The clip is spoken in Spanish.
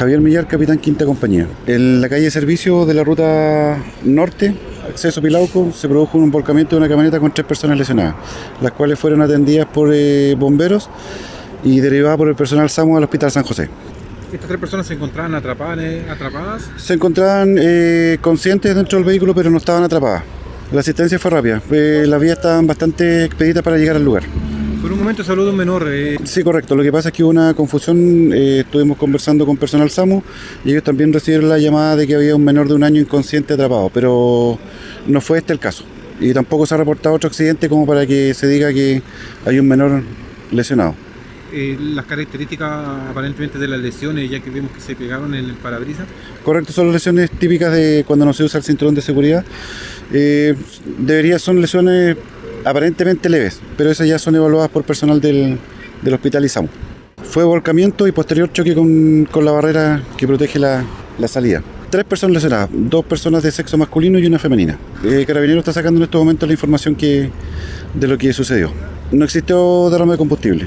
Javier Millar, capitán quinta compañía. En la calle de servicio de la ruta norte, acceso Pilauco, se produjo un volcamiento de una camioneta con tres personas lesionadas, las cuales fueron atendidas por eh, bomberos y derivadas por el personal SAMU al Hospital San José. ¿Estas tres personas se encontraban atrapadas? atrapadas? Se encontraban eh, conscientes dentro del vehículo, pero no estaban atrapadas. La asistencia fue rápida, eh, las vías estaban bastante expeditas para llegar al lugar. Por un momento se habló de un menor. Eh. Sí, correcto. Lo que pasa es que hubo una confusión. Eh, estuvimos conversando con personal SAMU y ellos también recibieron la llamada de que había un menor de un año inconsciente atrapado, pero no fue este el caso. Y tampoco se ha reportado otro accidente como para que se diga que hay un menor lesionado. Eh, las características aparentemente de las lesiones, ya que vimos que se pegaron en el parabrisas. Correcto, son las lesiones típicas de cuando no se usa el cinturón de seguridad. Eh, debería son lesiones aparentemente leves, pero esas ya son evaluadas por personal del, del hospital ISAMU. Fue volcamiento y posterior choque con, con la barrera que protege la, la, salida. Tres personas lesionadas, dos personas de sexo masculino y una femenina. Eh, Carabinero está sacando en estos momentos la información que, de lo que sucedió. No existió derrame de combustible.